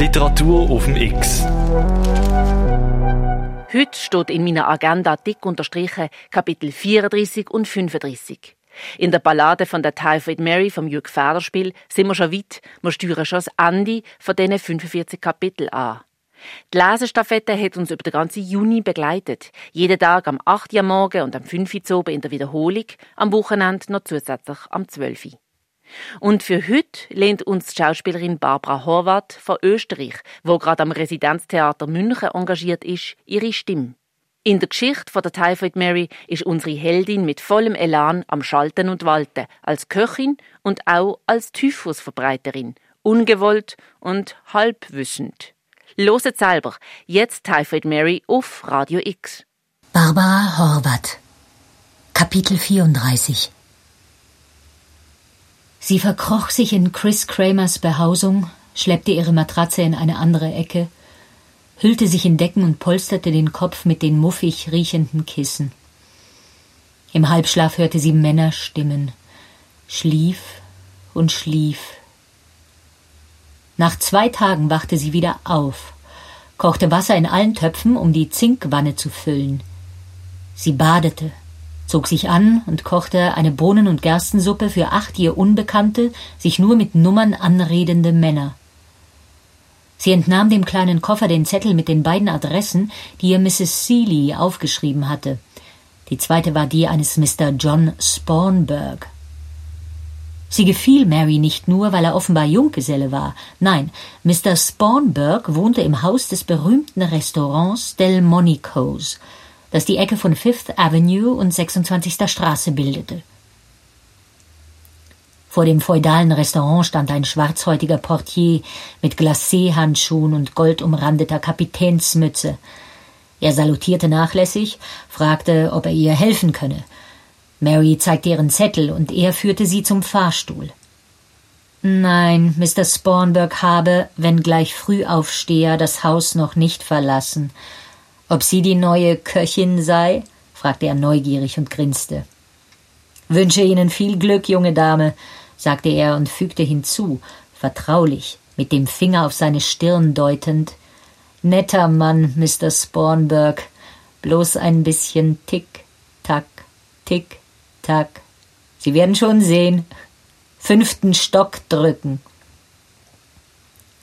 Literatur auf dem X. Heute steht in meiner Agenda dick unterstrichen Kapitel 34 und 35. In der Ballade von der Typhoid Mary vom Jürg Federspiel sind wir schon weit, wir steuern schon das Ende von diesen 45 Kapiteln an. Die Lesestafette hat uns über den ganzen Juni begleitet. Jeden Tag am 8. Uhr morgen und am 5. Uhr in der Wiederholung, am Wochenende noch zusätzlich am 12. Uhr. Und für heute lehnt uns die Schauspielerin Barbara Horvath von Österreich, wo gerade am Residenztheater München engagiert ist, ihre Stimme. In der Geschichte von der Typhoid Mary ist unsere Heldin mit vollem Elan am Schalten und Walten, als Köchin und auch als Typhusverbreiterin, ungewollt und halbwissend. Loset selber, jetzt Typhoid Mary auf Radio X. Barbara Horvath Kapitel 34 Sie verkroch sich in Chris Kramers Behausung, schleppte ihre Matratze in eine andere Ecke, hüllte sich in Decken und polsterte den Kopf mit den muffig riechenden Kissen. Im Halbschlaf hörte sie Männerstimmen, schlief und schlief. Nach zwei Tagen wachte sie wieder auf, kochte Wasser in allen Töpfen, um die Zinkwanne zu füllen. Sie badete, zog sich an und kochte eine Bohnen- und Gerstensuppe für acht ihr unbekannte, sich nur mit Nummern anredende Männer. Sie entnahm dem kleinen Koffer den Zettel mit den beiden Adressen, die ihr Mrs. Seeley aufgeschrieben hatte. Die zweite war die eines Mr. John Spawnberg. Sie gefiel Mary nicht nur, weil er offenbar Junggeselle war. Nein, Mr. Spawnberg wohnte im Haus des berühmten Restaurants Delmonico's, das die Ecke von Fifth Avenue und 26. Straße bildete. Vor dem feudalen Restaurant stand ein schwarzhäutiger Portier mit Glacé-Handschuhen und goldumrandeter Kapitänsmütze. Er salutierte nachlässig, fragte, ob er ihr helfen könne. Mary zeigte ihren Zettel und er führte sie zum Fahrstuhl. Nein, Mr. Spawnberg habe, wenngleich Frühaufsteher, das Haus noch nicht verlassen. Ob sie die neue Köchin sei? fragte er neugierig und grinste. Wünsche Ihnen viel Glück, junge Dame, sagte er und fügte hinzu, vertraulich, mit dem Finger auf seine Stirn deutend. Netter Mann, Mr. Spawnberg, bloß ein bisschen Tick, Tack, Tick, Tack. Sie werden schon sehen. Fünften Stock drücken.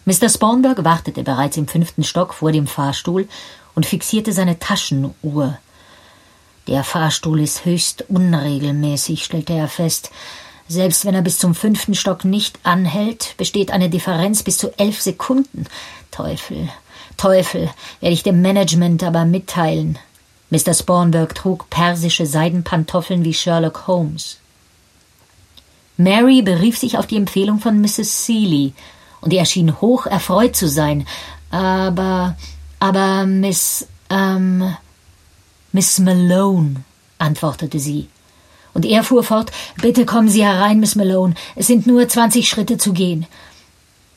Mr. Spawnberg wartete bereits im fünften Stock vor dem Fahrstuhl und fixierte seine Taschenuhr. Der Fahrstuhl ist höchst unregelmäßig, stellte er fest. Selbst wenn er bis zum fünften Stock nicht anhält, besteht eine Differenz bis zu elf Sekunden. Teufel, Teufel, werde ich dem Management aber mitteilen. Mr. Spawnberg trug persische Seidenpantoffeln wie Sherlock Holmes. Mary berief sich auf die Empfehlung von Mrs. Seeley, und er schien hoch erfreut zu sein. Aber aber Miss, ähm, Miss Malone, antwortete sie. Und er fuhr fort, bitte kommen Sie herein, Miss Malone, es sind nur zwanzig Schritte zu gehen.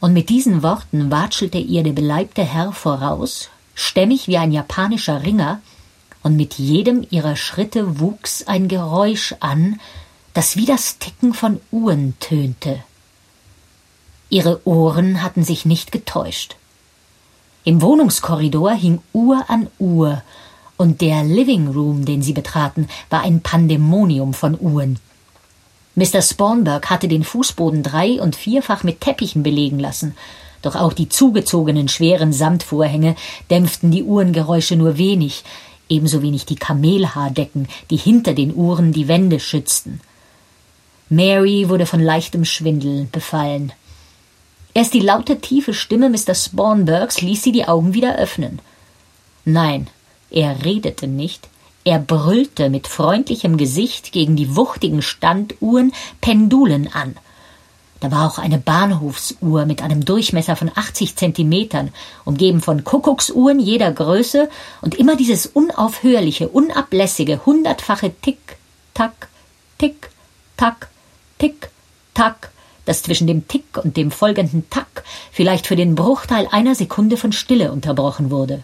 Und mit diesen Worten watschelte ihr der beleibte Herr voraus, stämmig wie ein japanischer Ringer, und mit jedem ihrer Schritte wuchs ein Geräusch an, das wie das Ticken von Uhren tönte. Ihre Ohren hatten sich nicht getäuscht. Im Wohnungskorridor hing Uhr an Uhr, und der Living Room, den sie betraten, war ein Pandemonium von Uhren. Mr. Spawnberg hatte den Fußboden drei- und vierfach mit Teppichen belegen lassen, doch auch die zugezogenen schweren Samtvorhänge dämpften die Uhrengeräusche nur wenig, ebenso wenig die Kamelhaardecken, die hinter den Uhren die Wände schützten. Mary wurde von leichtem Schwindel befallen. Erst die laute, tiefe Stimme Mr. Spawnbergs ließ sie die Augen wieder öffnen. Nein, er redete nicht, er brüllte mit freundlichem Gesicht gegen die wuchtigen Standuhren Pendulen an. Da war auch eine Bahnhofsuhr mit einem Durchmesser von 80 Zentimetern, umgeben von Kuckucksuhren jeder Größe und immer dieses unaufhörliche, unablässige, hundertfache Tick, Tack, Tick, Tack, Tick, Tack, das zwischen dem Tick und dem folgenden Tack vielleicht für den Bruchteil einer Sekunde von Stille unterbrochen wurde.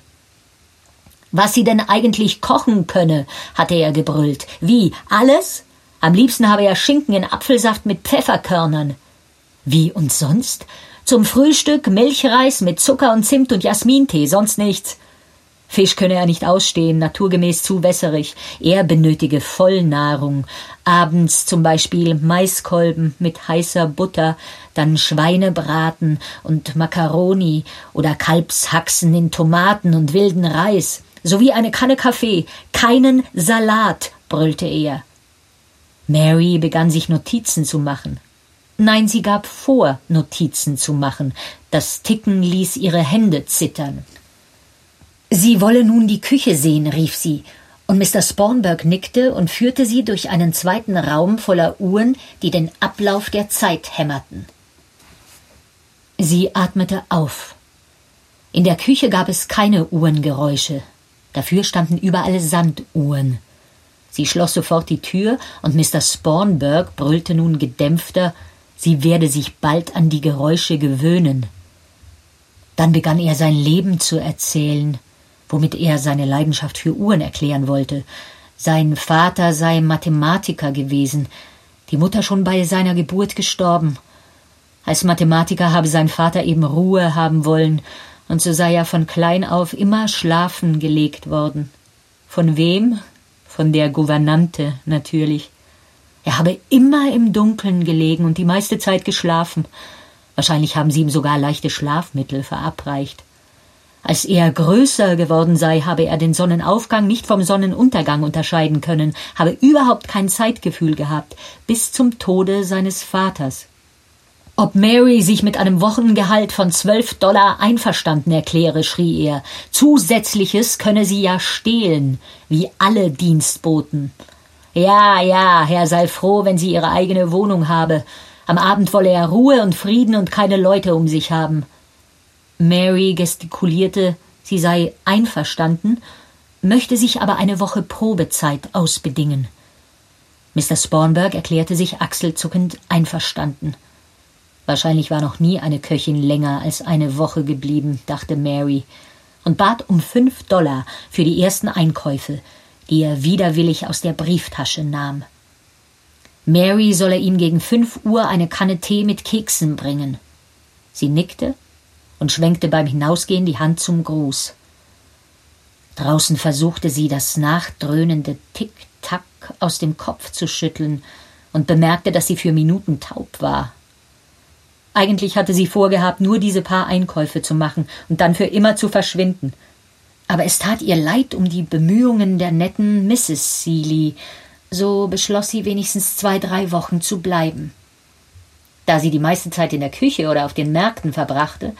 Was sie denn eigentlich kochen könne, hatte er gebrüllt. Wie? Alles? Am liebsten habe er Schinken in Apfelsaft mit Pfefferkörnern. Wie und sonst? Zum Frühstück Milchreis mit Zucker und Zimt und Jasmintee, sonst nichts. Fisch könne er nicht ausstehen, naturgemäß zu wässerig. Er benötige Vollnahrung. Abends zum Beispiel Maiskolben mit heißer Butter, dann Schweinebraten und Makaroni oder Kalbshaxen in Tomaten und wilden Reis, sowie eine Kanne Kaffee. Keinen Salat, brüllte er. Mary begann sich Notizen zu machen. Nein, sie gab vor, Notizen zu machen. Das Ticken ließ ihre Hände zittern. Sie wolle nun die Küche sehen, rief sie, und Mr. Spornberg nickte und führte sie durch einen zweiten Raum voller Uhren, die den Ablauf der Zeit hämmerten. Sie atmete auf. In der Küche gab es keine Uhrengeräusche. Dafür standen überall Sanduhren. Sie schloss sofort die Tür, und Mr. Spornberg brüllte nun gedämpfter, sie werde sich bald an die Geräusche gewöhnen. Dann begann er sein Leben zu erzählen, womit er seine Leidenschaft für Uhren erklären wollte. Sein Vater sei Mathematiker gewesen, die Mutter schon bei seiner Geburt gestorben. Als Mathematiker habe sein Vater eben Ruhe haben wollen, und so sei er von klein auf immer schlafen gelegt worden. Von wem? Von der Gouvernante natürlich. Er habe immer im Dunkeln gelegen und die meiste Zeit geschlafen. Wahrscheinlich haben sie ihm sogar leichte Schlafmittel verabreicht. Als er größer geworden sei, habe er den Sonnenaufgang nicht vom Sonnenuntergang unterscheiden können, habe überhaupt kein Zeitgefühl gehabt, bis zum Tode seines Vaters. Ob Mary sich mit einem Wochengehalt von zwölf Dollar einverstanden erkläre, schrie er. Zusätzliches könne sie ja stehlen, wie alle Dienstboten. Ja, ja, Herr sei froh, wenn sie ihre eigene Wohnung habe. Am Abend wolle er Ruhe und Frieden und keine Leute um sich haben. Mary gestikulierte, sie sei einverstanden, möchte sich aber eine Woche Probezeit ausbedingen. Mr. Spornberg erklärte sich achselzuckend einverstanden. Wahrscheinlich war noch nie eine Köchin länger als eine Woche geblieben, dachte Mary, und bat um fünf Dollar für die ersten Einkäufe, die er widerwillig aus der Brieftasche nahm. Mary solle ihm gegen fünf Uhr eine Kanne Tee mit Keksen bringen. Sie nickte und schwenkte beim Hinausgehen die Hand zum Gruß. Draußen versuchte sie, das nachdröhnende Tick-Tack aus dem Kopf zu schütteln und bemerkte, dass sie für Minuten taub war. Eigentlich hatte sie vorgehabt, nur diese paar Einkäufe zu machen und dann für immer zu verschwinden. Aber es tat ihr leid um die Bemühungen der netten Mrs. Seeley, so beschloss sie wenigstens zwei, drei Wochen zu bleiben. Da sie die meiste Zeit in der Küche oder auf den Märkten verbrachte,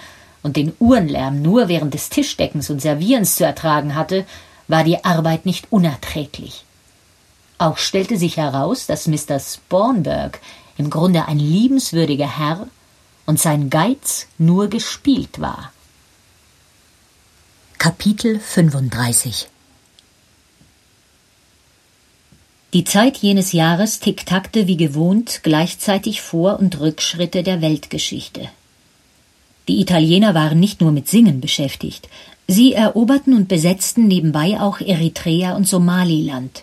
und den Uhrenlärm nur während des Tischdeckens und Servierens zu ertragen hatte, war die Arbeit nicht unerträglich. Auch stellte sich heraus, dass Mr. Spornberg im Grunde ein liebenswürdiger Herr und sein Geiz nur gespielt war. Kapitel 35 Die Zeit jenes Jahres ticktackte wie gewohnt gleichzeitig Vor- und Rückschritte der Weltgeschichte. Die Italiener waren nicht nur mit Singen beschäftigt, sie eroberten und besetzten nebenbei auch Eritrea und Somaliland.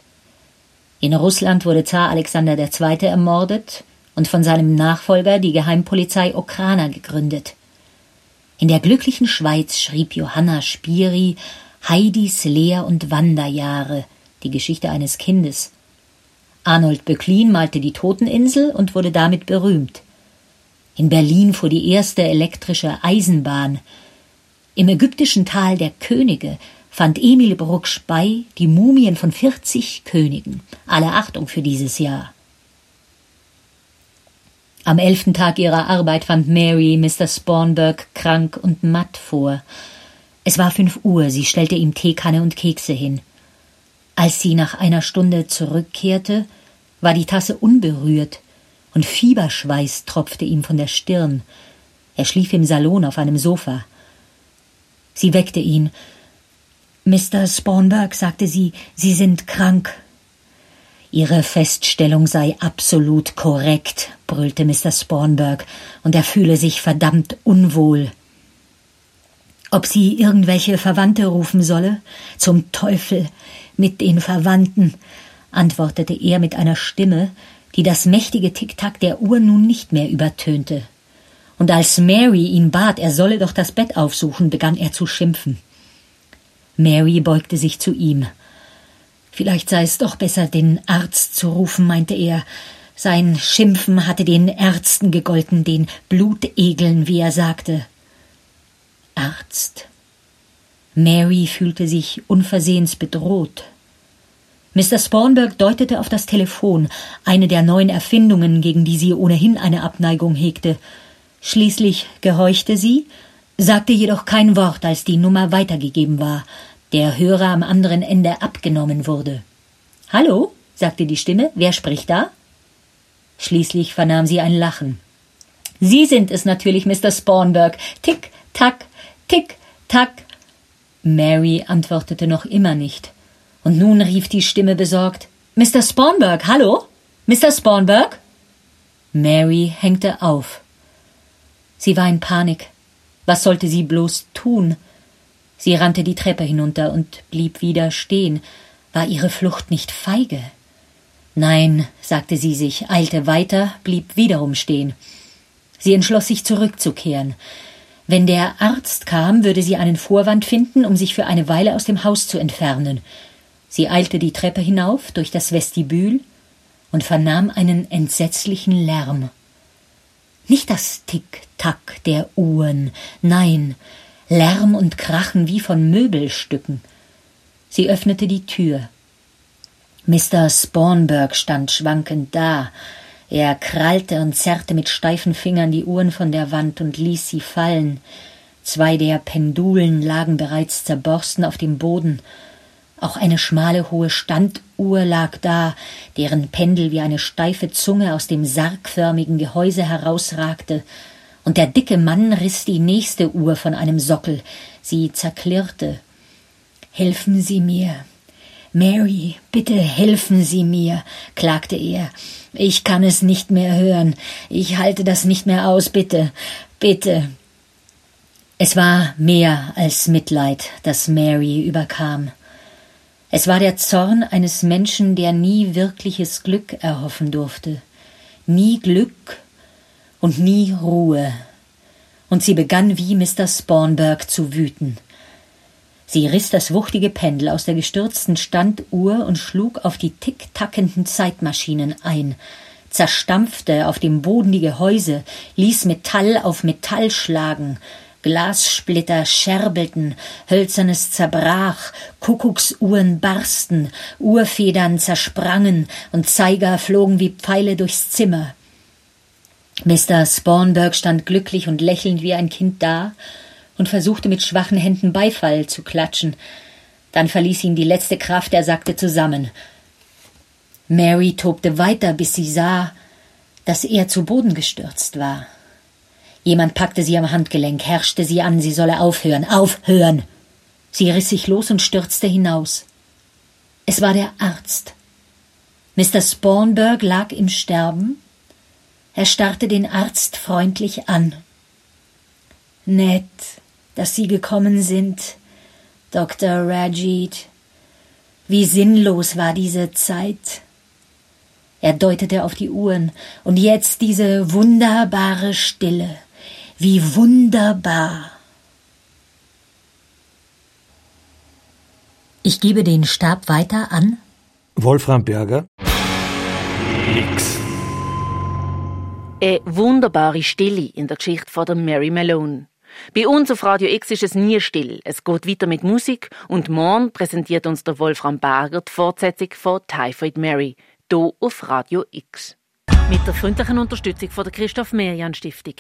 In Russland wurde Zar Alexander II. ermordet und von seinem Nachfolger die Geheimpolizei Okrana gegründet. In der glücklichen Schweiz schrieb Johanna Spiri Heidis Lehr- und Wanderjahre, die Geschichte eines Kindes. Arnold Böcklin malte die Toteninsel und wurde damit berühmt. In Berlin fuhr die erste elektrische Eisenbahn. Im ägyptischen Tal der Könige fand Emil Brucksch bei die Mumien von 40 Königen. Alle Achtung für dieses Jahr. Am elften Tag ihrer Arbeit fand Mary Mr. Spornberg krank und matt vor. Es war fünf Uhr, sie stellte ihm Teekanne und Kekse hin. Als sie nach einer Stunde zurückkehrte, war die Tasse unberührt und Fieberschweiß tropfte ihm von der Stirn. Er schlief im Salon auf einem Sofa. Sie weckte ihn. Mr. Spornberg, sagte sie, Sie sind krank. Ihre Feststellung sei absolut korrekt, brüllte Mr. Spornberg, und er fühle sich verdammt unwohl. Ob sie irgendwelche Verwandte rufen solle? Zum Teufel mit den Verwandten, antwortete er mit einer Stimme, die das mächtige Ticktack der Uhr nun nicht mehr übertönte. Und als Mary ihn bat, er solle doch das Bett aufsuchen, begann er zu schimpfen. Mary beugte sich zu ihm. Vielleicht sei es doch besser, den Arzt zu rufen, meinte er. Sein Schimpfen hatte den Ärzten gegolten, den Blutegeln, wie er sagte. Arzt. Mary fühlte sich unversehens bedroht. Mr. Spornberg deutete auf das Telefon, eine der neuen Erfindungen, gegen die sie ohnehin eine Abneigung hegte. Schließlich gehorchte sie, sagte jedoch kein Wort, als die Nummer weitergegeben war, der Hörer am anderen Ende abgenommen wurde. Hallo? sagte die Stimme. Wer spricht da? Schließlich vernahm sie ein Lachen. Sie sind es natürlich, Mr. Spornberg. Tick, tack, tick, tack. Mary antwortete noch immer nicht. Und nun rief die Stimme besorgt Mr. Spornberg, hallo? Mr. Spornberg? Mary hängte auf. Sie war in Panik. Was sollte sie bloß tun? Sie rannte die Treppe hinunter und blieb wieder stehen. War ihre Flucht nicht feige? Nein, sagte sie sich, eilte weiter, blieb wiederum stehen. Sie entschloss sich zurückzukehren. Wenn der Arzt kam, würde sie einen Vorwand finden, um sich für eine Weile aus dem Haus zu entfernen. Sie eilte die Treppe hinauf durch das Vestibül und vernahm einen entsetzlichen Lärm. Nicht das Tick-Tack der Uhren, nein, Lärm und Krachen wie von Möbelstücken. Sie öffnete die Tür. Mr. Spornberg stand schwankend da. Er krallte und zerrte mit steifen Fingern die Uhren von der Wand und ließ sie fallen. Zwei der Pendulen lagen bereits zerborsten auf dem Boden, auch eine schmale hohe Standuhr lag da, deren Pendel wie eine steife Zunge aus dem sargförmigen Gehäuse herausragte, und der dicke Mann riß die nächste Uhr von einem Sockel. Sie zerklirrte. Helfen Sie mir. Mary, bitte helfen Sie mir, klagte er. Ich kann es nicht mehr hören. Ich halte das nicht mehr aus, bitte, bitte. Es war mehr als Mitleid, das Mary überkam. Es war der Zorn eines Menschen, der nie wirkliches Glück erhoffen durfte, nie Glück und nie Ruhe. Und sie begann wie Mr. Spornberg zu wüten. Sie riss das wuchtige Pendel aus der gestürzten Standuhr und schlug auf die ticktackenden Zeitmaschinen ein, zerstampfte auf dem Boden die Gehäuse, ließ Metall auf Metall schlagen, Glassplitter scherbelten, Hölzernes zerbrach, Kuckucksuhren barsten, Uhrfedern zersprangen und Zeiger flogen wie Pfeile durchs Zimmer. Mr. Spornberg stand glücklich und lächelnd wie ein Kind da und versuchte mit schwachen Händen Beifall zu klatschen. Dann verließ ihn die letzte Kraft, er sackte zusammen. Mary tobte weiter, bis sie sah, dass er zu Boden gestürzt war. Jemand packte sie am Handgelenk, herrschte sie an, sie solle aufhören, aufhören. Sie riss sich los und stürzte hinaus. Es war der Arzt. Mr. Spornberg lag im Sterben. Er starrte den Arzt freundlich an. Nett, dass Sie gekommen sind, Dr. Rajid. Wie sinnlos war diese Zeit. Er deutete auf die Uhren, und jetzt diese wunderbare Stille. Wie wunderbar. Ich gebe den Stab weiter an Wolfram Berger. X. Eine wunderbare Stille in der Geschichte von der Mary Malone. Bei uns auf Radio X ist es nie still. Es geht weiter mit Musik und morgen präsentiert uns der Wolfram Berger die Fortsetzung von Typhoid Mary, hier auf Radio X. Mit der freundlichen Unterstützung von der Christoph Merian Stiftung.